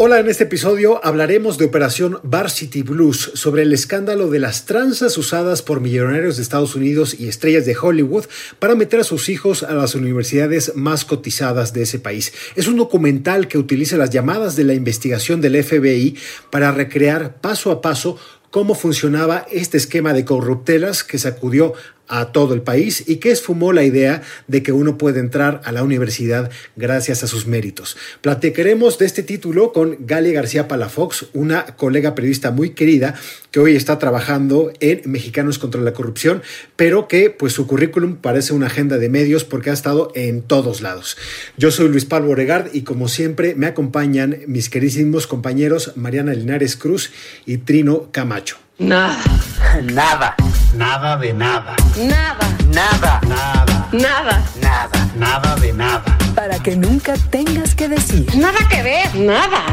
Hola, en este episodio hablaremos de Operación Varsity Blues, sobre el escándalo de las tranzas usadas por millonarios de Estados Unidos y estrellas de Hollywood para meter a sus hijos a las universidades más cotizadas de ese país. Es un documental que utiliza las llamadas de la investigación del FBI para recrear paso a paso cómo funcionaba este esquema de corruptelas que sacudió a todo el país y que esfumó la idea de que uno puede entrar a la universidad gracias a sus méritos. Platicaremos de este título con Galia García Palafox, una colega periodista muy querida que hoy está trabajando en Mexicanos contra la Corrupción, pero que pues su currículum parece una agenda de medios porque ha estado en todos lados. Yo soy Luis Pablo Oregard y como siempre me acompañan mis queridísimos compañeros Mariana Linares Cruz y Trino Camacho. Nada. Nada. Nada de nada. Nada. Nada. Nada. Nada. Nada. Nada de nada. Para que nunca tengas que decir. Nada que ver. Nada.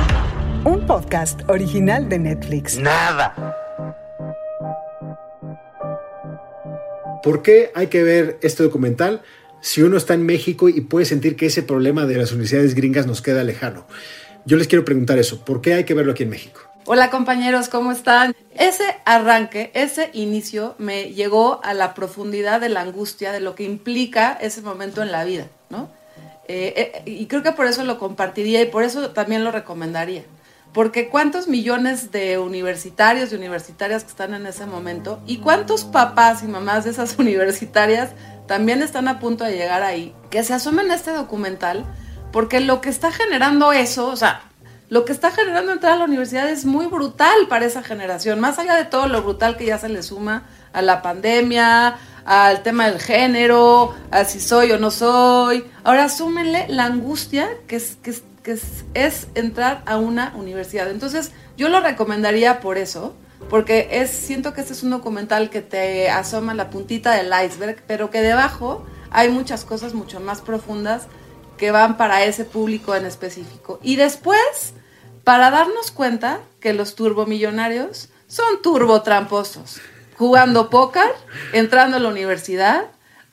Un podcast original de Netflix. Nada. ¿Por qué hay que ver este documental si uno está en México y puede sentir que ese problema de las universidades gringas nos queda lejano? Yo les quiero preguntar eso, ¿por qué hay que verlo aquí en México? Hola compañeros, ¿cómo están? Ese arranque, ese inicio me llegó a la profundidad de la angustia de lo que implica ese momento en la vida, ¿no? Eh, eh, y creo que por eso lo compartiría y por eso también lo recomendaría. Porque cuántos millones de universitarios y universitarias que están en ese momento y cuántos papás y mamás de esas universitarias también están a punto de llegar ahí, que se asomen a este documental, porque lo que está generando eso, o sea, lo que está generando entrar a la universidad es muy brutal para esa generación, más allá de todo lo brutal que ya se le suma a la pandemia, al tema del género, a si soy o no soy. Ahora súmenle la angustia que es, que es, entrar a una universidad. Entonces, yo lo recomendaría por eso, porque es, siento que este es un documental que te asoma la puntita del iceberg, pero que debajo hay muchas cosas mucho más profundas que van para ese público en específico. Y después, para darnos cuenta que los turbomillonarios son turbotramposos, jugando póker, entrando a la universidad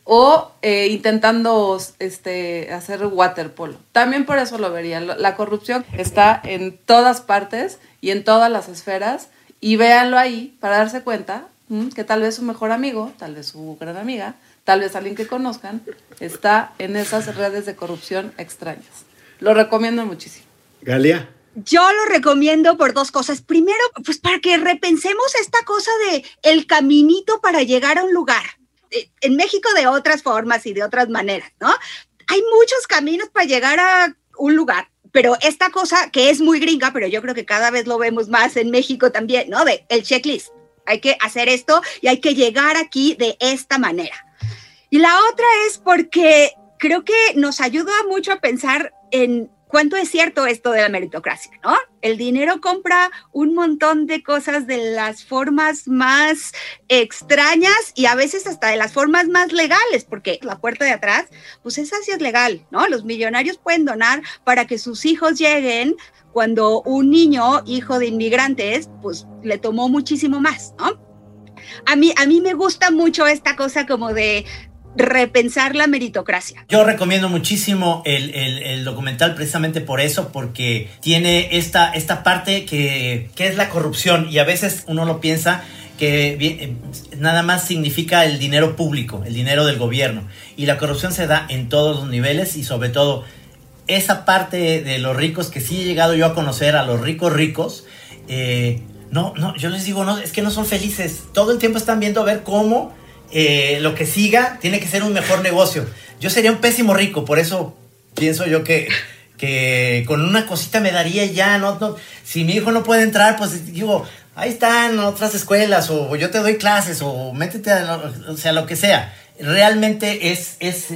o eh, intentando este, hacer waterpolo. También por eso lo vería. La corrupción está en todas partes y en todas las esferas y véanlo ahí para darse cuenta que tal vez su mejor amigo, tal vez su gran amiga, tal vez alguien que conozcan, está en esas redes de corrupción extrañas. Lo recomiendo muchísimo. Galia. Yo lo recomiendo por dos cosas. Primero, pues para que repensemos esta cosa de el caminito para llegar a un lugar. Eh, en México de otras formas y de otras maneras, ¿no? Hay muchos caminos para llegar a un lugar, pero esta cosa que es muy gringa, pero yo creo que cada vez lo vemos más en México también, ¿no? De el checklist. Hay que hacer esto y hay que llegar aquí de esta manera. Y la otra es porque creo que nos ayuda mucho a pensar en cuánto es cierto esto de la meritocracia, ¿no? El dinero compra un montón de cosas de las formas más extrañas y a veces hasta de las formas más legales, porque la puerta de atrás, pues esa sí es legal, ¿no? Los millonarios pueden donar para que sus hijos lleguen cuando un niño, hijo de inmigrantes, pues le tomó muchísimo más, ¿no? A mí, a mí me gusta mucho esta cosa como de repensar la meritocracia. Yo recomiendo muchísimo el, documental precisamente por eso, porque tiene esta, esta parte que, que, es la corrupción y a veces uno lo piensa que eh, nada más significa el dinero público, el dinero del gobierno. Y la corrupción se da en todos los niveles y sobre todo esa parte de los ricos que sí he llegado yo a conocer, a los ricos ricos, eh, no, no, yo les digo, no, es que no son felices. Todo el tiempo están viendo a ver cómo eh, lo que siga tiene que ser un mejor negocio. Yo sería un pésimo rico, por eso pienso yo que, que con una cosita me daría ya, no, si mi hijo no puede entrar, pues digo, ahí están otras escuelas, o, yo te doy clases, o métete, a, o sea, lo que sea. Realmente es, es,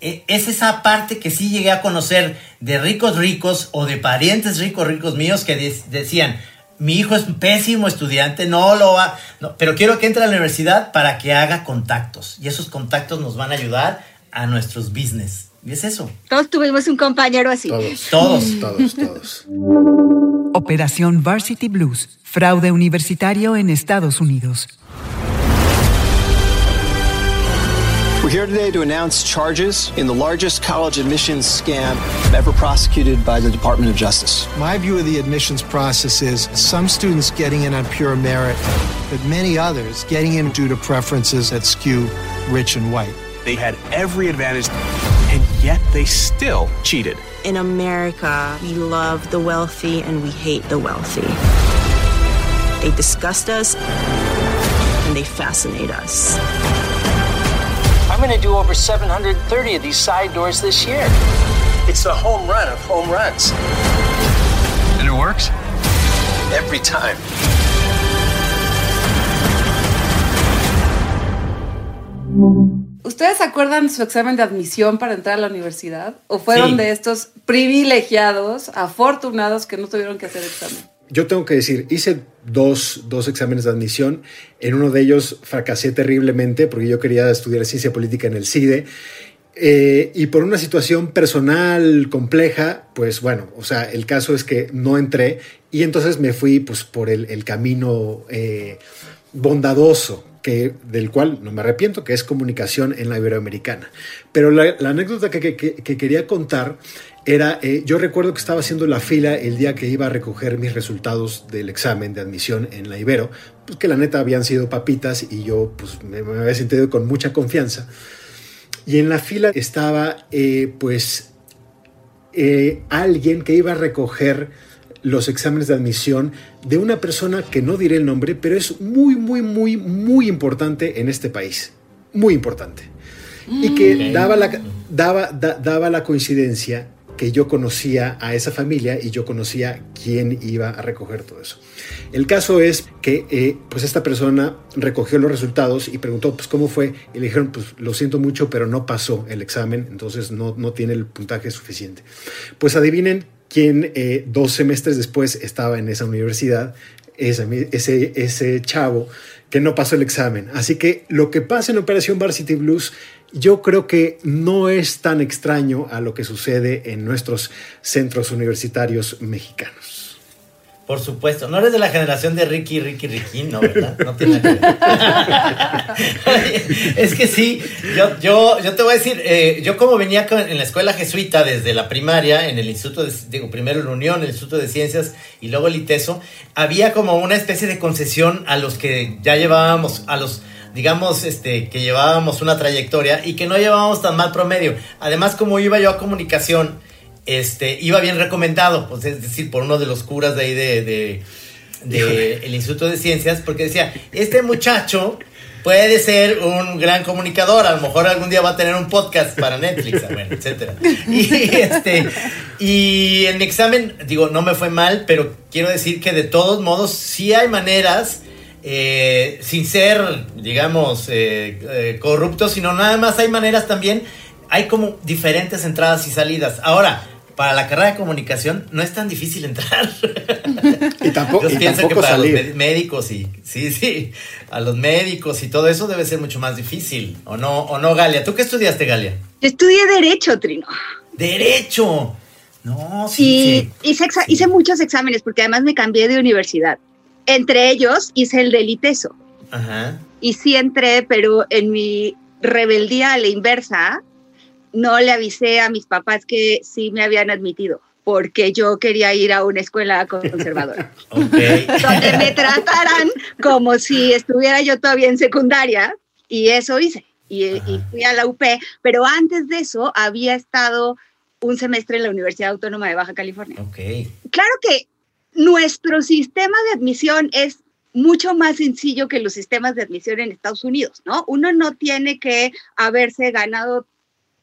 e, es esa parte que sí llegué a conocer de ricos ricos o de parientes ricos ricos míos que decían, mi hijo es pésimo estudiante, no lo va, pero quiero que entre a la universidad para que haga contactos y esos contactos nos van a ayudar a nuestros business. Y es eso. Todos tuvimos un compañero así. Todos, todos, todos, todos. Operación Varsity Blues, fraude universitario en Estados Unidos. We're here today to announce charges in the largest college admissions scam ever prosecuted by the Department of Justice. My view of the admissions process is some students getting in on pure merit, but many others getting in due to preferences that skew rich and white. They had every advantage, and yet they still cheated. In America, we love the wealthy and we hate the wealthy. They disgust us and they fascinate us. I'm going to do over 730 of these side doors this year. It's the home run of home runs. And it works? Every time. ¿Ustedes acuerdan su examen de admisión para entrar a la universidad? ¿O fueron Sí. de estos privilegiados, afortunados que no tuvieron que hacer examen? Yo tengo que decir, hice dos, dos exámenes de admisión. En uno de ellos fracasé terriblemente porque yo quería estudiar ciencia política en el CIDE. Eh, y por una situación personal compleja, pues bueno, o sea, el caso es que no entré y entonces me fui pues por el, camino eh, bondadoso que, del cual no me arrepiento, que es comunicación en la Iberoamericana. Pero la, anécdota que- que quería contar era, eh, yo recuerdo que estaba haciendo la fila el día que iba a recoger mis resultados del examen de admisión en la Ibero, pues que la neta habían sido papitas y yo pues me, me había sentido con mucha confianza. Y en la fila estaba eh, pues eh, alguien que iba a recoger los exámenes de admisión de una persona que no diré el nombre, pero es muy, muy, muy, muy importante en este país. Muy importante. Y que Ok. daba, la, daba, da- daba la coincidencia que yo conocía a esa familia y yo conocía quién iba a recoger todo eso. El caso es que eh, pues esta persona recogió los resultados y preguntó pues cómo fue y le dijeron pues lo siento mucho pero no pasó el examen entonces no, no tiene el puntaje suficiente. Pues adivinen quién eh, dos semestres después estaba en esa universidad, ese, ese, ese chavo que no pasó el examen. Así que lo que pasa en Operación Varsity Blues yo creo que no es tan extraño a lo que sucede en nuestros centros universitarios mexicanos. Por supuesto, no eres de la generación de Ricky, Ricky, Ricky, no, ¿verdad? No tiene que es que sí, yo, yo, yo te voy a decir, eh, yo como venía en la escuela jesuita desde la primaria, en el Instituto de, digo, primero en Unión, el Instituto de Ciencias y luego el ITESO, había como una especie de concesión a los que ya llevábamos, a los digamos, este, que llevábamos una trayectoria y que no llevábamos tan mal promedio. Además, como iba yo a comunicación, este, iba bien recomendado, pues, es decir, por uno de los curas de ahí de, de- de el Instituto de Ciencias, porque decía, este muchacho puede ser un gran comunicador, a lo mejor algún día va a tener un podcast para Netflix, bueno, etcétera. Y este, y en mi examen, digo, no me fue mal, pero quiero decir que de todos modos sí hay maneras eh, sin ser, digamos, eh, eh, corruptos, sino nada más hay maneras también, hay como diferentes entradas y salidas. Ahora, para la carrera de comunicación no es tan difícil entrar. Y tampoco, Yo y pienso que tampoco para los salir. médicos y sí, sí, a los médicos y todo eso debe ser mucho más difícil, ¿o no, o no, Galia? ¿Tú qué estudiaste, Galia? Yo estudié Derecho, Trino. Derecho. No, sí, Y hice, exa- hice muchos exámenes porque además me cambié de universidad. Entre ellos hice el del ITESO. Ajá. Y sí entré, pero en mi rebeldía a la inversa, no le avisé a mis papás que sí me habían admitido, porque yo quería ir a una escuela conservadora, donde me trataran como si estuviera yo todavía en secundaria, y eso hice. Y, y fui a la UP, pero antes de eso había estado un semestre en la Universidad Autónoma de Baja California. Claro que nuestro sistema de admisión es mucho más sencillo que los sistemas de admisión en Estados Unidos, ¿no? Uno no tiene que haberse ganado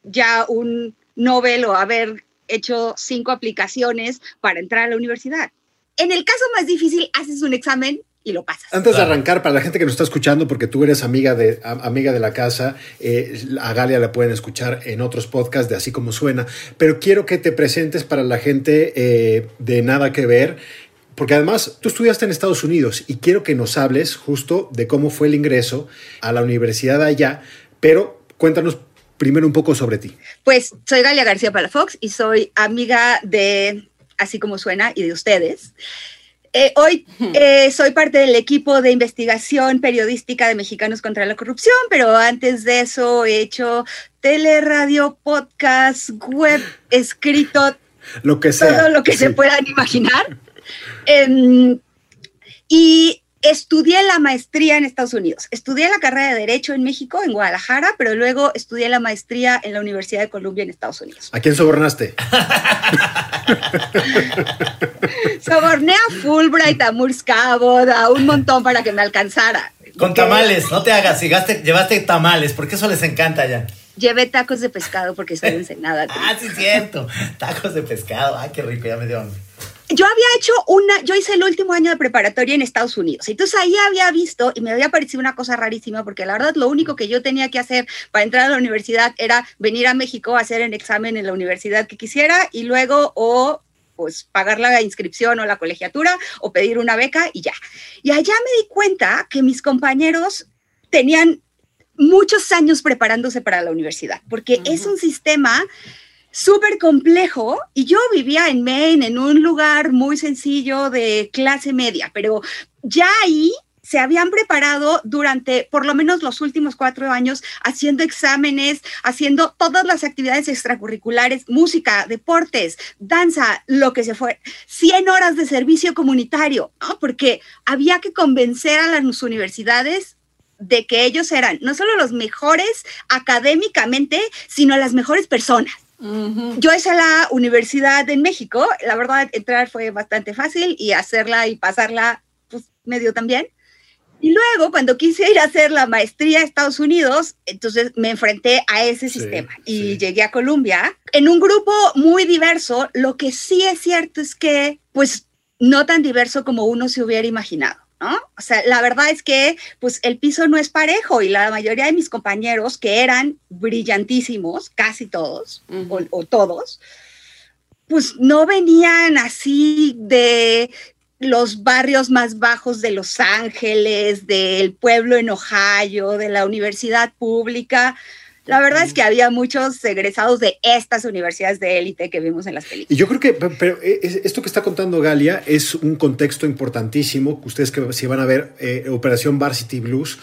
ya un Nobel o haber hecho cinco aplicaciones para entrar a la universidad. En el caso más difícil, haces un examen y lo pasas. Antes de arrancar, para la gente que nos está escuchando, porque tú eres amiga de, a- amiga de la casa, eh, a Galia la pueden escuchar en otros podcasts de Así Como Suena, pero quiero que te presentes para la gente eh, de Nada que Ver, porque además tú estudiaste en Estados Unidos y quiero que nos hables justo de cómo fue el ingreso a la universidad allá, pero cuéntanos primero un poco sobre ti. Pues soy Galia García Palafox y soy amiga de Así como suena y de ustedes. Eh, hoy eh, soy parte del equipo de investigación periodística de Mexicanos contra la Corrupción, pero antes de eso he hecho tele, radio, podcast, web, escrito, Lo que sea. todo lo que se puedan imaginar. Em, y estudié la maestría en Estados Unidos. Estudié la carrera de Derecho en México, en Guadalajara, pero luego estudié la maestría en la Universidad de Columbia en Estados Unidos. ¿A quién sobornaste? Soborné a Fulbright, a Moores Cabot, a un montón para que me alcanzara. Con tamales, no te hagas, si gaste- llevaste tamales, porque eso les encanta ya. Llevé tacos de pescado porque soy Ensenada. Ah, sí, cierto. Tacos de pescado, ay, qué rico, ya me dio hambre. Yo había hecho una, yo hice el último año de preparatoria en Estados Unidos. Entonces ahí había visto y me había parecido una cosa rarísima porque la verdad lo único que yo tenía que hacer para entrar a la universidad era venir a México a hacer el examen en la universidad que quisiera y luego o pues pagar la inscripción o la colegiatura o pedir una beca y ya. Y allá me di cuenta que mis compañeros tenían muchos años preparándose para la universidad, porque es un sistema súper complejo y yo vivía en Maine, en un lugar muy sencillo de clase media, pero ya ahí se habían preparado durante por lo menos los últimos cuatro años haciendo exámenes, haciendo todas las actividades extracurriculares, música, deportes, danza, lo que se fue, 100 horas de servicio comunitario, ¿no? porque había que convencer a las universidades de que ellos eran no solo los mejores académicamente, sino las mejores personas. Yo hice la universidad en México, la verdad entrar fue bastante fácil y hacerla y pasarla pues medio también. Y luego cuando quise ir a hacer la maestría a Estados Unidos, entonces me enfrenté a ese Sí, sistema y llegué a Columbia en un grupo muy diverso. Lo que sí es cierto es que pues no tan diverso como uno se hubiera imaginado. ¿No? O sea, la verdad es que pues el piso no es parejo y la mayoría de mis compañeros que eran brillantísimos, casi todos o, o todos, pues no venían así de los barrios más bajos de Los Ángeles, del pueblo en Ohio, de la universidad pública. La verdad es que había muchos egresados de estas universidades de élite que vimos en las películas. Y yo creo que pe- pero eh, es- esto que está contando Galia es un contexto importantísimo. Ustedes que si van a ver eh, Operación Varsity Blues,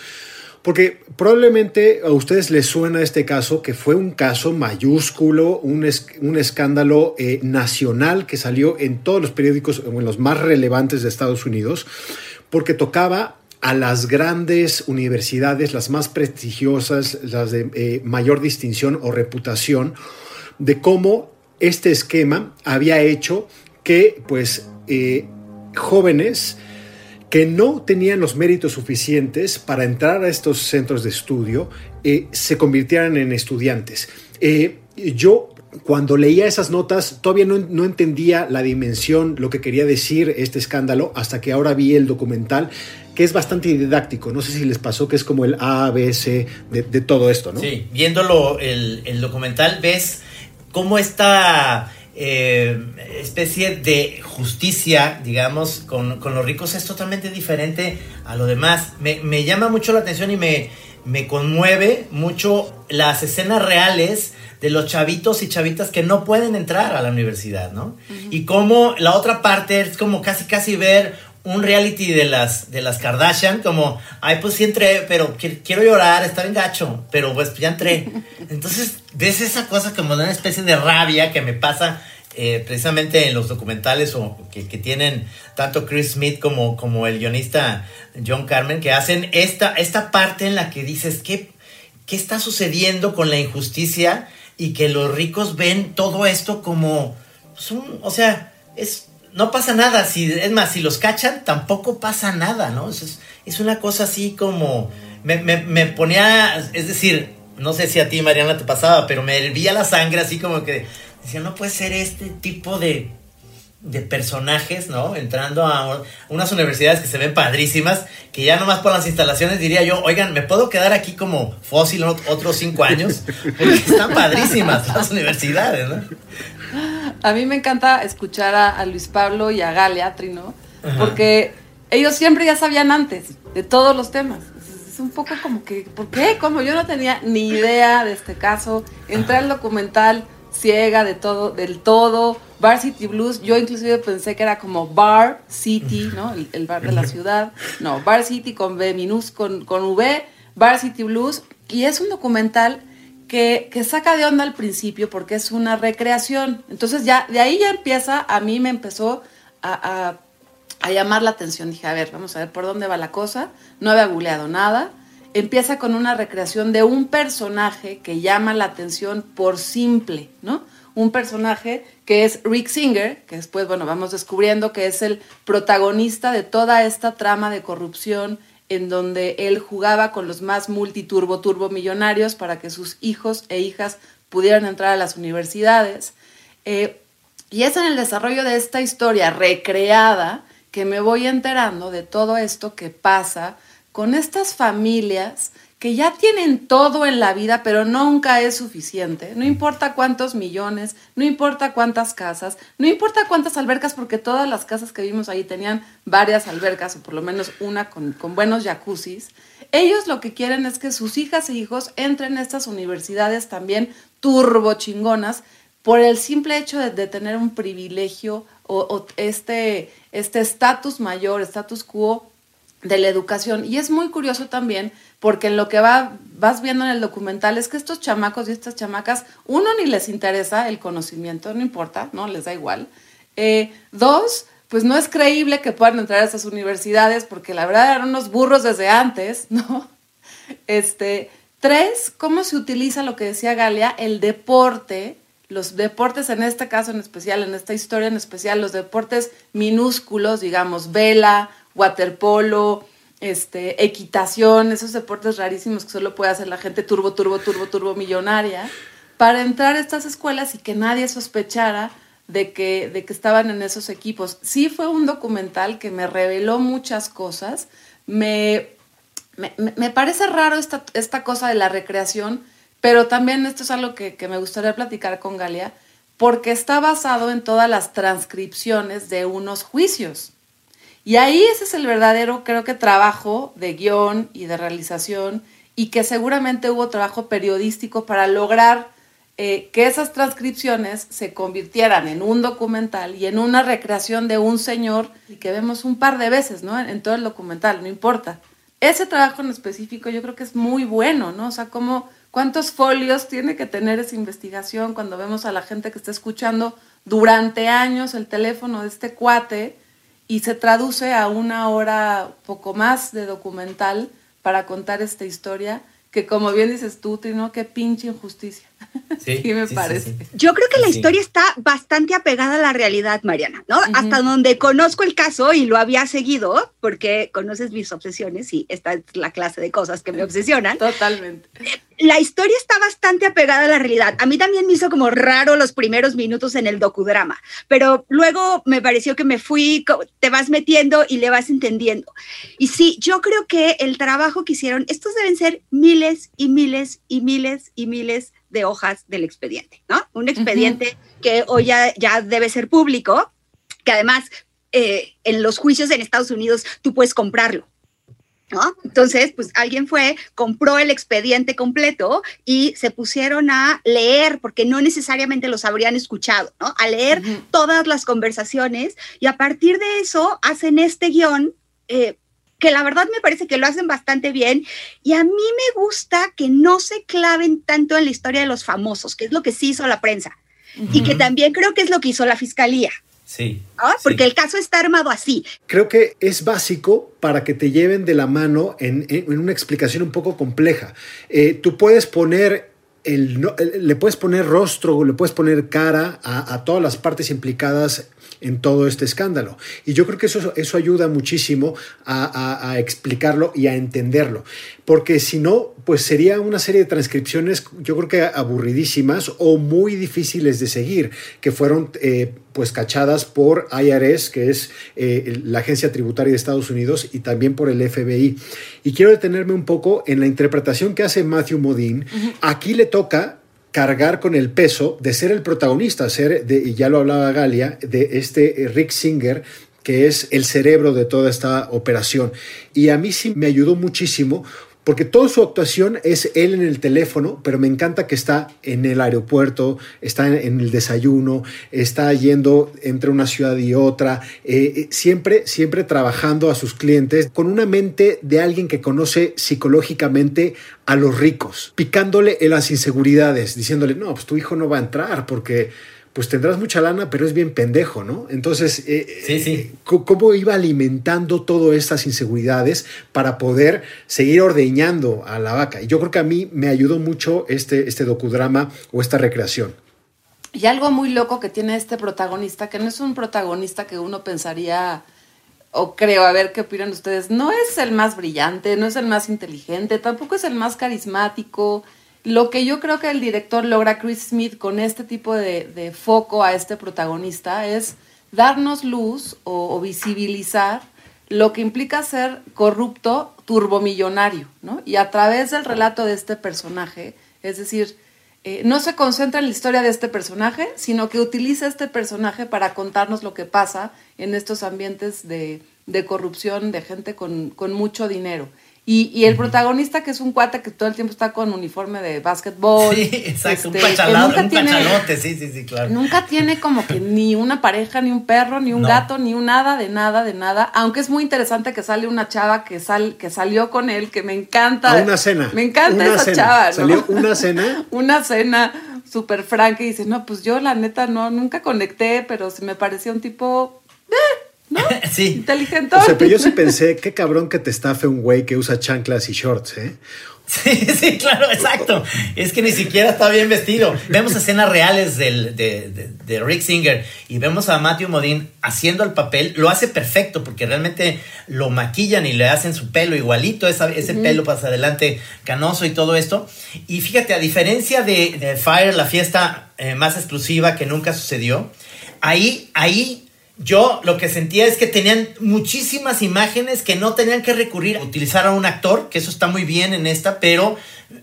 porque probablemente a ustedes les suena este caso, que fue un caso mayúsculo, un, es- un escándalo eh, nacional que salió en todos los periódicos, en los más relevantes de Estados Unidos, porque tocaba a las grandes universidades, las más prestigiosas, las de eh, mayor distinción o reputación, de cómo este esquema había hecho que pues eh, jóvenes que no tenían los méritos suficientes para entrar a estos centros de estudio eh, se convirtieran en estudiantes. Yo cuando leía esas notas todavía no entendía la dimensión, lo que quería decir este escándalo, hasta que ahora vi el documental, que es bastante didáctico. No sé si les pasó que es como el A, B, C de, de todo esto, ¿no? Sí, viéndolo el, el documental ves cómo esta eh, especie de justicia, digamos, con, con los ricos es totalmente diferente a lo demás. Me, me llama mucho la atención y me, me conmueve mucho las escenas reales de los chavitos y chavitas que no pueden entrar a la universidad, ¿no? Y cómo la otra parte es como casi casi ver un reality de las de las Kardashian como ay pues sí entré pero qui- quiero llorar está bien gacho pero pues ya entré entonces ves esa cosa como de una especie de rabia que me pasa eh, precisamente en los documentales o que, que tienen tanto Chris Smith como, como el guionista John Carmen que hacen esta, esta parte en la que dices ¿qué, qué está sucediendo con la injusticia y que los ricos ven todo esto como un- o sea es no pasa nada, si, es más, si los cachan, tampoco pasa nada, ¿no? Es, es- una cosa así como, me, me- me ponía, es decir, no sé si a ti, Mariana, te pasaba, pero me hervía la sangre así como que decía, no puede ser este tipo de, de personajes, ¿no? Entrando a unas universidades que se ven padrísimas, que ya nomás por las instalaciones diría yo, oigan, ¿me puedo quedar aquí como fósil ot- otros cinco años? Porque están padrísimas las universidades, ¿no? A mí me encanta escuchar a, a Luis Pablo y a Galia, Trino, Ajá. porque ellos siempre ya sabían antes de todos los temas. Es, es un poco como que, ¿por qué? Como yo no tenía ni idea de este caso, entré al documental ciega de todo, del todo. Varsity Blues, yo inclusive pensé que era como Bar City, ¿no? El, bar de la ciudad. No, Bar City con B minus, con, con V, Varsity Blues. Y es un documental que, saca de onda al principio porque es una recreación. Entonces ya, de ahí ya empieza, a mí me empezó a llamar la atención. Dije, a ver, vamos a ver por dónde va la cosa. No había googleado nada empieza con una recreación de un personaje que llama la atención por simple, ¿no? Un personaje que es Rick Singer, que después, bueno, vamos descubriendo que es el protagonista de toda esta trama de corrupción en donde él jugaba con los más multiturbo turbo millonarios para que sus hijos e hijas pudieran entrar a las universidades. Eh, y es en el desarrollo de esta historia recreada que me voy enterando de todo esto que pasa con estas familias que ya tienen todo en la vida, pero nunca es suficiente. No importa cuántos millones, no importa cuántas casas, no importa cuántas albercas, porque todas las casas que vimos ahí tenían varias albercas, o por lo menos una con, buenos jacuzzis. Ellos lo que quieren es que sus hijas e hijos entren a estas universidades también turbo chingonas por el simple hecho de, tener un privilegio o, o este estatus este mayor, status quo de la educación. Y es muy curioso también porque en lo que va, vas viendo en el documental es que estos chamacos y estas chamacas, uno, ni les interesa el conocimiento, no importa, ¿no? Les da igual. Eh, dos, pues no es creíble que puedan entrar a esas universidades porque la verdad eran unos burros desde antes, ¿no? Este, tres, cómo se utiliza lo que decía Galia, el deporte, los deportes en este caso en especial, en esta historia en especial, los deportes minúsculos, digamos, vela, waterpolo, este, equitación, esos deportes rarísimos que solo puede hacer la gente turbo, turbo, turbo, turbo millonaria, para entrar a estas escuelas y que nadie sospechara de que, de que estaban en esos equipos. Sí fue un documental que me reveló muchas cosas. Me, me, parece raro esta, esta, cosa de la recreación, pero también esto es algo que, que me gustaría platicar con Galia, porque está basado en todas las transcripciones de unos juicios. Y ahí ese es el verdadero, creo que, trabajo de guion y de realización y que seguramente hubo trabajo periodístico para lograr eh, que esas transcripciones se convirtieran en un documental y en una recreación de un señor que vemos un par de veces, ¿no? En todo el documental, no importa. Ese trabajo en específico yo creo que es muy bueno, ¿no? O sea, como cuántos folios tiene que tener esa investigación cuando vemos a la gente que está escuchando durante años el teléfono de este cuate y se traduce a una hora poco más de documental para contar esta historia, que como bien dices tú, Tino, qué pinche injusticia. Sí, me parece. Yo creo que la historia está bastante apegada a la realidad, Mariana, ¿no? Hasta donde conozco el caso y lo había seguido, porque conoces mis obsesiones y esta es la clase de cosas que me obsesionan. Totalmente la historia está bastante apegada a la realidad. A mí también me hizo como raro los primeros minutos en el docudrama, pero luego me pareció que me fui, te vas metiendo y le vas entendiendo. Y sí, yo creo que el trabajo que hicieron, estos deben ser miles y miles y miles y miles de hojas del expediente, ¿no? Un expediente que hoy ya, ya debe ser público, que además eh, en los juicios en Estados Unidos tú puedes comprarlo. Entonces, pues alguien fue, compró el expediente completo y se pusieron a leer, porque no necesariamente los habrían escuchado, ¿no? A leer todas las conversaciones y a partir de eso hacen este guion. Eh, que la verdad me parece que lo hacen bastante bien y a mí me gusta que no se claven tanto en la historia de los famosos, que es lo que sí hizo la prensa y que también creo que es lo que hizo la fiscalía. Sí. Porque el caso está armado así. Creo que es básico para que te lleven de la mano en, una explicación un poco compleja. Eh, tú puedes poner el, le puedes poner rostro, le puedes poner cara a, todas las partes implicadas en todo este escándalo. Y yo creo que eso, eso ayuda muchísimo a, explicarlo y a entenderlo. Porque si no, pues sería una serie de transcripciones, yo creo que aburridísimas o muy difíciles de seguir, que fueron eh, pues cachadas por IRS, que es eh, la agencia tributaria de Estados Unidos, y también por el FBI. Y quiero detenerme un poco en la interpretación que hace Matthew Modine. Aquí le toca cargar con el peso de ser el protagonista, ser, de, y ya lo hablaba Galia, de este eh, Rick Singer, que es el cerebro de toda esta operación. Y a mí sí me ayudó muchísimo porque toda su actuación es él en el teléfono, pero me encanta que está en el aeropuerto, está en, el desayuno, está yendo entre una ciudad y otra, eh, eh, siempre, siempre trabajando a sus clientes con una mente de alguien que conoce psicológicamente a los ricos, picándole en las inseguridades, diciéndole, no, pues tu hijo no va a entrar porque pues tendrás mucha lana, pero es bien pendejo, ¿no? Entonces, eh, eh, ¿cómo iba alimentando todas estas inseguridades para poder seguir ordeñando a la vaca? Y yo creo que a mí me ayudó mucho este, este docudrama o esta recreación. Y algo muy loco que tiene este protagonista, que no es un protagonista que uno pensaría, o creo, a ver qué opinan ustedes, no es el más brillante, no es el más inteligente, tampoco es el más carismático, lo que yo creo que el director logra, Chris Smith, con este tipo de, foco a este protagonista es darnos luz o, visibilizar lo que implica ser corrupto turbomillonario, ¿no? Y a través del relato de este personaje, es decir, eh, no se concentra en la historia de este personaje, sino que utiliza este personaje para contarnos lo que pasa en estos ambientes de, corrupción de gente con mucho dinero. Y, el protagonista, que es un cuate que todo el tiempo está con uniforme de básquetbol. Sí, exacto, un, este, un pachalote, sí, sí, sí, claro. Nunca tiene como que ni una pareja, ni un perro, ni un gato, ni un nada, de nada, de nada. Aunque es muy interesante que sale una chava que, sal, que salió con él, que me encanta. A una cena. Me encanta esa chava, ¿no? Salió una cena. una cena súper franca y dice, no, pues yo la neta no, nunca conecté, pero se me parecía un tipo... Eh, ¿no? sí. Inteligente. O sea, pero yo sí pensé, qué cabrón que te estafe un güey que usa chanclas y shorts, ¿eh? Sí, sí, claro, exacto. Es que ni siquiera está bien vestido. Vemos escenas reales del, de, Rick Singer y vemos a Matthew Modine haciendo el papel. Lo hace perfecto porque realmente lo maquillan y le hacen su pelo igualito, ese pelo pasa adelante canoso y todo esto. Y fíjate, a diferencia de, Fire, la fiesta eh, más exclusiva que nunca sucedió, ahí, ahí yo lo que sentía es que tenían muchísimas imágenes que no tenían que recurrir a utilizar a un actor, que eso está muy bien en esta, pero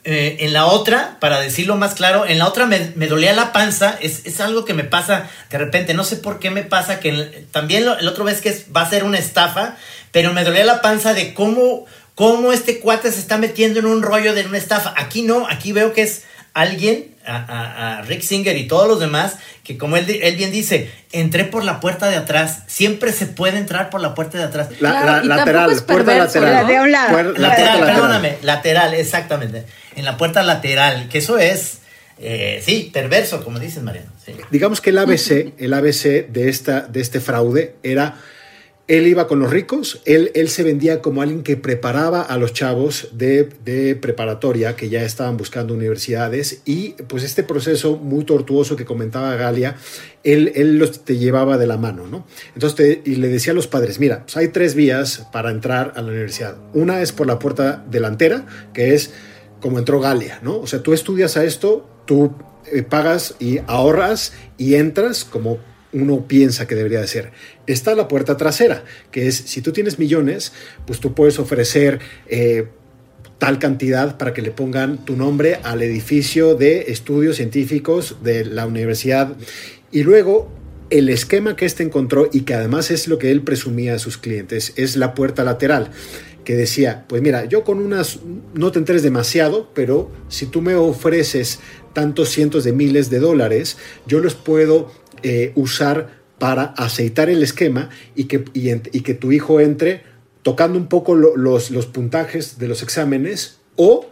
eh, en la otra, para decirlo más claro, en la otra me, dolía la panza, es, algo que me pasa de repente, no sé por qué me pasa, que también el otro vez que va a ser una estafa, pero me dolía la panza de cómo, cómo este cuate se está metiendo en un rollo de una estafa. Aquí no, aquí veo que es alguien, a, Rick Singer y todos los demás, que como él, él, bien dice, entré por la puerta de atrás. Siempre se puede entrar por la puerta de atrás. La, lateral, puerta lateral. lateral, perdóname, lateral, exactamente. En la puerta lateral, que eso es, eh, sí, perverso, como dices, Mariano. Digamos que el ABC, el ABC de, esta, de este fraude era él iba con los ricos, él, él se vendía como alguien que preparaba a los chavos de, preparatoria que ya estaban buscando universidades y pues este proceso muy tortuoso que comentaba Galia, él, él los te llevaba de la mano, ¿no? Entonces y le decía a los padres, mira, pues hay tres vías para entrar a la universidad. Una es por la puerta delantera, que es como entró Galia, ¿no? O sea, tú estudias a esto, tú eh, pagas y ahorras y entras como uno piensa que debería de ser. Está la puerta trasera, que es si tú tienes millones, pues tú puedes ofrecer eh, tal cantidad para que le pongan tu nombre al edificio de estudios científicos de la universidad. Y luego el esquema que este encontró y que además es lo que él presumía a sus clientes es la puerta lateral que decía, pues mira, yo con unas no te enteres demasiado, pero si tú me ofreces tantos cientos de miles de dólares, yo los puedo eh, usar para aceitar el esquema y que, y, que tu hijo entre tocando un poco los, los puntajes de los exámenes o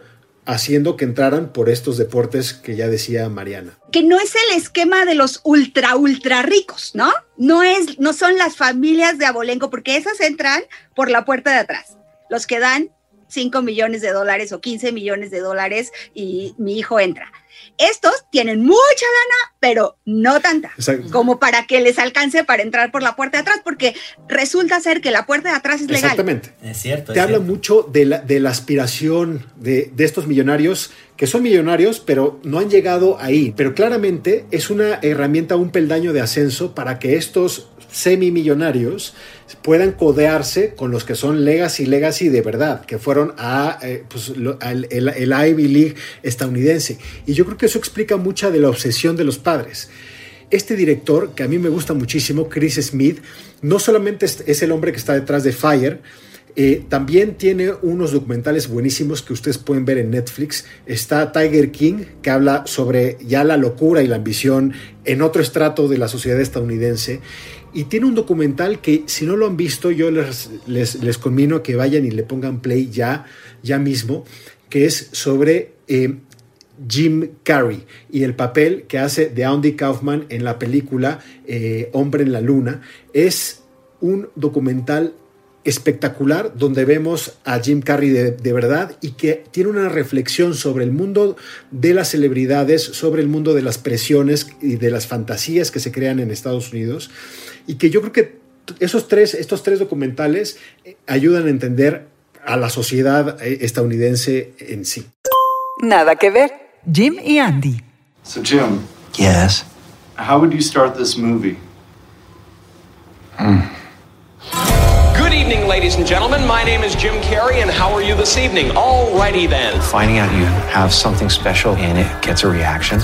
haciendo que entraran por estos deportes que ya decía Mariana. Que no es el esquema de los ultra, ultra ricos, ¿no? No, es, no son las familias de abolengo, porque esas entran por la puerta de atrás. Los que dan 5 millones de dólares o 15 millones de dólares y mi hijo entra. Estos tienen mucha lana, pero no tanta, como para que les alcance para entrar por la puerta de atrás, porque resulta ser que la puerta de atrás es legal. Exactamente. Es cierto. Te habla mucho de la, de la aspiración de, de estos millonarios que son millonarios, pero no han llegado ahí. Pero claramente es una herramienta, un peldaño de ascenso para que estos semimillonarios puedan codearse con los que son legacy, legacy de verdad, que fueron a, eh, pues, el, Ivy League estadounidense. Y yo creo que eso explica mucha de la obsesión de los padres. Este director, que a mí me gusta muchísimo, Chris Smith, no solamente es, el hombre que está detrás de Fire, Eh, también tiene unos documentales buenísimos que ustedes pueden ver en Netflix. Está Tiger King, que habla sobre ya la locura y la ambición en otro estrato de la sociedad estadounidense. Y tiene un documental que si no lo han visto, yo les, les, conmino a que vayan y le pongan play ya, ya mismo, que es sobre eh, Jim Carrey y el papel que hace de Andy Kaufman en la película eh, Hombre en la Luna. Es un documental espectacular donde vemos a Jim Carrey de, de, verdad y que tiene una reflexión sobre el mundo de las celebridades, sobre el mundo de las presiones y de las fantasías que se crean en Estados Unidos y que yo creo que esos tres, estos tres documentales eh, ayudan a entender a la sociedad eh, estadounidense en sí. Nada que ver. Jim y Andy. So Jim, Yes. how would you start this movie? Good evening, ladies and gentlemen. My name is Jim Carrey, and how are you this evening? Alrighty then. Finding out you have something special and it gets a reaction.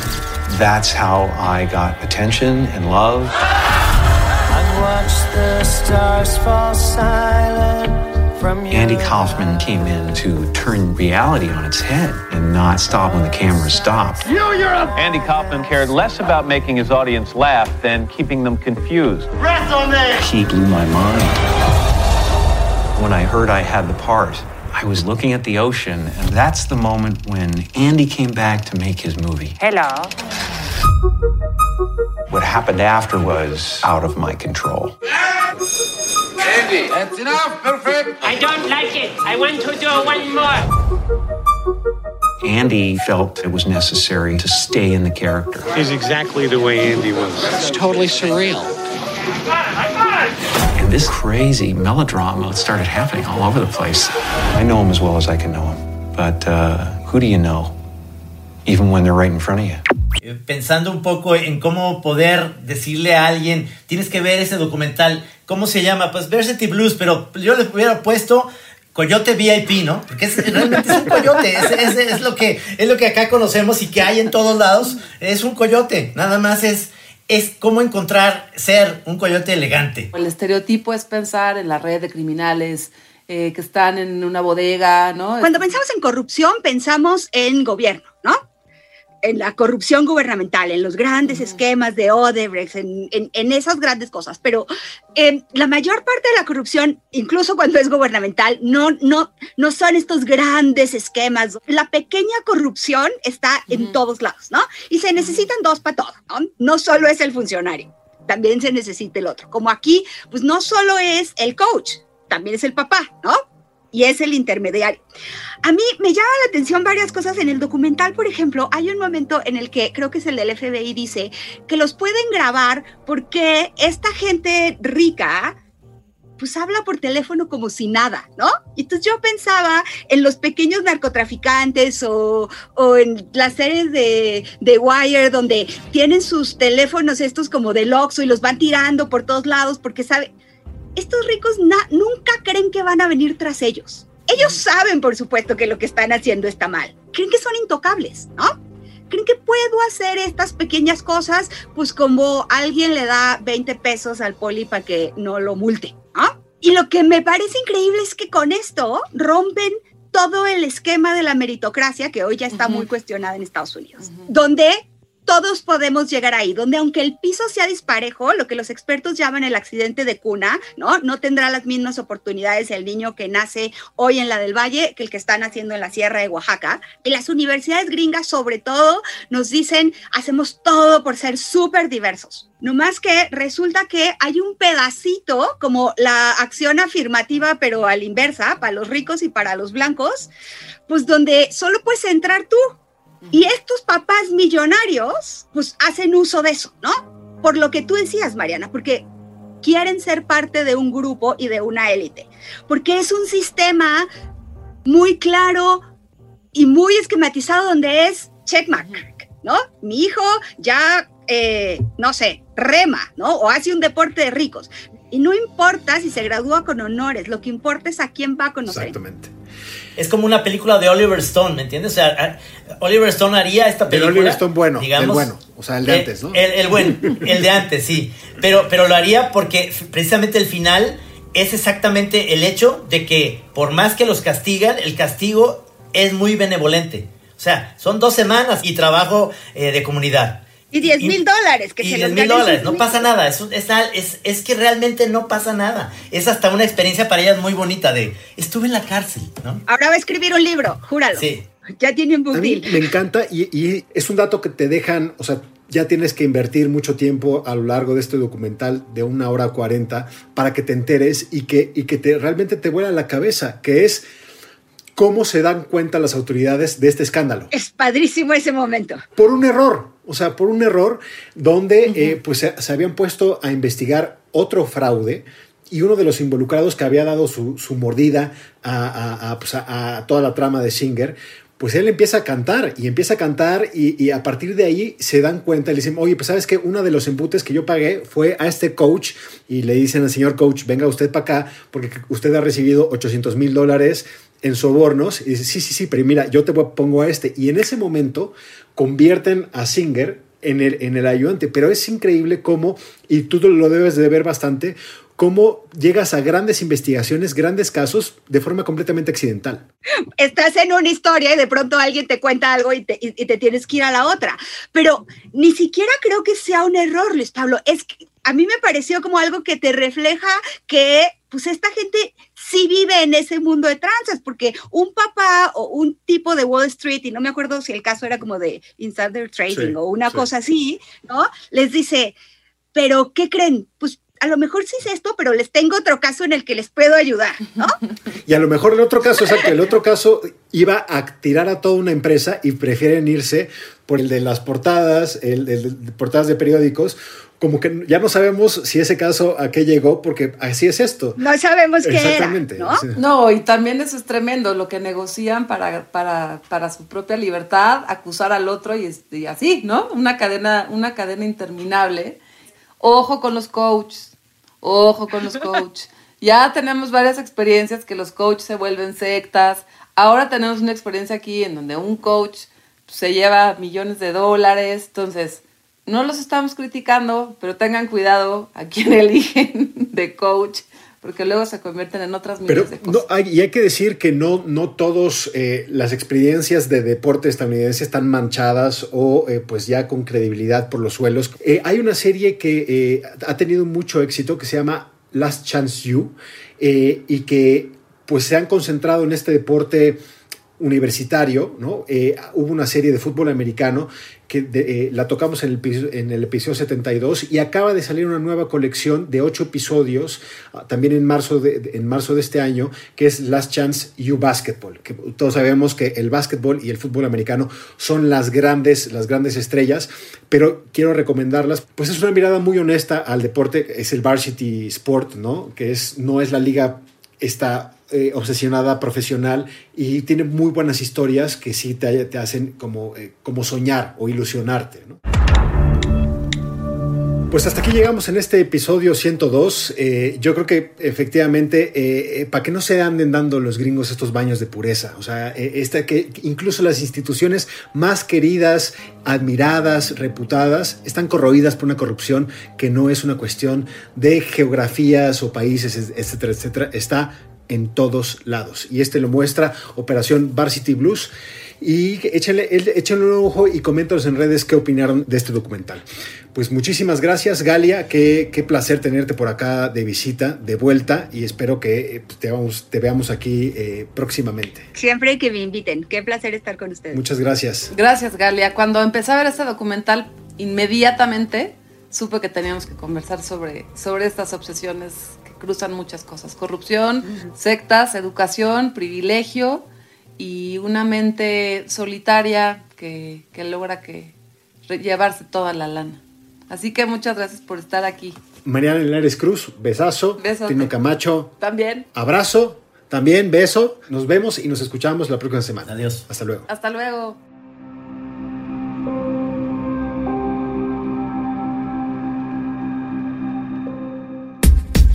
That's how I got attention and love. I watched the stars fall silent from your Andy Kaufman came in to turn reality on its head and not stop when the camera stopped. You, you're a... Andy Kaufman cared less about making his audience laugh than keeping them confused. He blew my mind. When I heard I had the part, I was looking at the ocean, and that's the moment when Andy came back to make his movie. Hello. What happened after was out of my control. Andy, that's enough. Perfect. I don't like it. I want to do one more. Andy felt it was necessary to stay in the character. He's exactly the way Andy was. It's totally surreal. And this crazy melodrama started happening all over the place. I know him as well as I can know him. But uh, who do you know? Even when they're right in front of you. Eh, Pensando un poco en cómo poder decirle a alguien, tienes que ver ese documental, ¿cómo se llama? Pues Varsity Blues, pero yo le hubiera puesto Coyote VIP, ¿no? Porque es, realmente es un coyote, es, es, es, lo que, es lo que acá conocemos y que hay en todos lados, es un coyote, nada más es, es cómo encontrar ser un coyote elegante. El estereotipo es pensar en la red de criminales eh, que están en una bodega, ¿no? Cuando pensamos en corrupción, pensamos en gobierno, ¿no? En la corrupción gubernamental, en los grandes uh -huh. esquemas de Odebrecht, en, en, en esas grandes cosas. Pero eh, la mayor parte de la corrupción, incluso cuando es gubernamental, no, no, no son estos grandes esquemas. La pequeña corrupción está uh -huh. en todos lados, ¿no? Y se necesitan dos para todo, ¿no? No solo es el funcionario, también se necesita el otro. Como aquí, pues no solo es el coach, también es el papá, ¿no? Y es el intermediario. A mí me llama la atención varias cosas en el documental, por ejemplo, hay un momento en el que creo que es el del FBI, dice que los pueden grabar porque esta gente rica pues habla por teléfono como si nada, ¿no? Entonces yo pensaba en los pequeños narcotraficantes o, o en las series de, de, Wire donde tienen sus teléfonos estos como del Oxxo y los van tirando por todos lados porque sabe, estos ricos nunca creen que van a venir tras ellos. Ellos saben, por supuesto, que lo que están haciendo está mal. Creen que son intocables, ¿no? Creen que puedo hacer estas pequeñas cosas, pues como alguien le da 20 pesos al poli para que no lo multe, ¿no? Y lo que me parece increíble es que con esto rompen todo el esquema de la meritocracia que hoy ya está uh -huh. muy cuestionada en Estados Unidos, uh -huh. donde todos podemos llegar ahí, donde aunque el piso sea disparejo, lo que los expertos llaman el accidente de cuna, ¿no? Tendrá las mismas oportunidades el niño que nace hoy en la del Valle que el que está naciendo en la Sierra de Oaxaca. Y las universidades gringas, sobre todo, nos dicen, hacemos todo por ser súper diversos. No más que resulta que hay un pedacito como la acción afirmativa, pero a la inversa, para los ricos y para los blancos, pues donde solo puedes entrar tú, y estos papás millonarios, pues hacen uso de eso, ¿no? Por lo que tú decías, Mariana, porque quieren ser parte de un grupo y de una élite, porque es un sistema muy claro y muy esquematizado donde es checkmark, ¿no? Mi hijo ya, eh, no sé, rema, ¿no? O hace un deporte de ricos. Y no importa si se gradúa con honores, lo que importa es a quién va a conocer. Exactamente es como una película de Oliver Stone, ¿me entiendes? O sea, Oliver Stone haría esta película. El Oliver Stone bueno, digamos, el bueno, o sea, el de antes, ¿no? El, el, bueno, el de antes, sí. Pero, pero lo haría porque precisamente el final es exactamente el hecho de que por más que los castigan, el castigo es muy benevolente. O sea, son dos semanas y trabajo eh, de comunidad. Y 10 mil dólares. Que y se 10 los mil dólares, no pasa nada. Es, un- es, es, es que realmente no pasa nada. Es hasta una experiencia para ellas muy bonita de, estuve en la cárcel, ¿no? Ahora va a escribir un libro, júralo. Sí. Ya tiene un A book mí deal. me encanta y, y es un dato que te dejan, o sea, ya tienes que invertir mucho tiempo a lo largo de este documental de una hora cuarenta para que te enteres y que, y que te, realmente te vuela la cabeza, que es cómo se dan cuenta las autoridades de este escándalo. Es padrísimo ese momento. Por un error, o sea, por un error donde eh, pues se, se habían puesto a investigar otro fraude y uno de los involucrados que había dado su, su mordida a, a- a, pues, a- a toda la trama de Singer, pues él empieza a cantar y empieza a cantar y, y a partir de ahí se dan cuenta y le dicen, oye, pues sabes que uno de los embutes que yo pagué fue a este coach y le dicen al señor coach, venga usted para acá porque usted ha recibido 800 mil dólares en sobornos y dice, sí, sí, sí, pero mira, yo te pongo a este. Y en ese momento convierten a Singer en el, en el ayudante, pero es increíble cómo, y tú lo debes de ver bastante, cómo llegas a grandes investigaciones, grandes casos de forma completamente accidental. Estás en una historia y de pronto alguien te cuenta algo y te, y- te tienes que ir a la otra. Pero ni siquiera creo que sea un error, Luis Pablo. Es que a mí me pareció como algo que te refleja que pues esta gente sí vive en ese mundo de tranzas, porque un papá o un tipo de Wall Street, y no me acuerdo si el caso era como de insider trading Sí, o una sí. cosa así, ¿no? Les dice, pero ¿qué creen? Pues a lo mejor sí es esto, pero les tengo otro caso en el que les puedo ayudar, ¿no? Y a lo mejor el otro caso, exacto, el otro caso iba a tirar a toda una empresa y prefieren irse por el de las portadas, el, el de portadas de periódicos, como que ya no sabemos si ese caso a qué llegó, porque así es esto. No sabemos qué era, Exactamente, ¿no? sí. No, y también eso es tremendo, lo que negocian para, para, para su propia libertad, acusar al otro y, y así, ¿no? Una cadena, una cadena interminable. Ojo con los coaches, ojo con los coaches. Ya tenemos varias experiencias que los coaches se vuelven sectas. Ahora tenemos una experiencia aquí en donde un coach se lleva millones de dólares. Entonces, no los estamos criticando, pero tengan cuidado a quién eligen de coach, porque luego se convierten en otras miles Pero de cosas. no, hay, y hay que decir que no, no todos eh, las experiencias de deporte estadounidense están manchadas o eh, pues ya con credibilidad por los suelos. Eh, hay una serie que ha tenido mucho éxito que se llama Last Chance You y que pues se han concentrado en este deporte universitario, ¿no? Eh, hubo una serie de fútbol americano que eh, la tocamos en el, episodio- en el episodio 72 y acaba de salir una nueva colección de ocho episodios ah, también en marzo de, en marzo de este año que es Last Chance U Basketball que todos sabemos que el básquetbol y el fútbol americano son las grandes las grandes estrellas pero quiero recomendarlas pues es una mirada muy honesta al deporte es el varsity sport no que es no es la liga está eh, obsesionada profesional y tiene muy buenas historias que sí te, te hacen como, eh, como soñar o ilusionarte. ¿no? Pues hasta aquí llegamos en este episodio 102. Eh, yo creo que efectivamente, eh, para que no se anden dando los gringos estos baños de pureza, o sea, esta, que incluso las instituciones más queridas, admiradas, reputadas, están corroídas por una corrupción que no es una cuestión de geografías o países, etcétera, etcétera. Está en todos lados. Y este lo muestra Operación Varsity Blues. Y échenle, échenle un ojo y coméntanos en redes qué opinaron de este documental. Pues muchísimas gracias, Galia. Qué, qué placer tenerte por acá de visita, de vuelta. Y espero que eh, te, vamos, te veamos aquí eh, próximamente. Siempre que me inviten. Qué placer estar con ustedes. Muchas gracias. Gracias, Galia. Cuando empecé a ver este documental, inmediatamente supe que teníamos que conversar sobre, sobre estas obsesiones cruzan muchas cosas. Corrupción, sectas, educación, privilegio y una mente solitaria que, que logra que llevarse toda la lana. Así que muchas gracias por estar aquí. Mariana Linares Cruz, besazo. Tino Camacho, También. abrazo. También beso. Nos vemos y nos escuchamos la próxima semana. Adiós. Hasta luego. Hasta luego.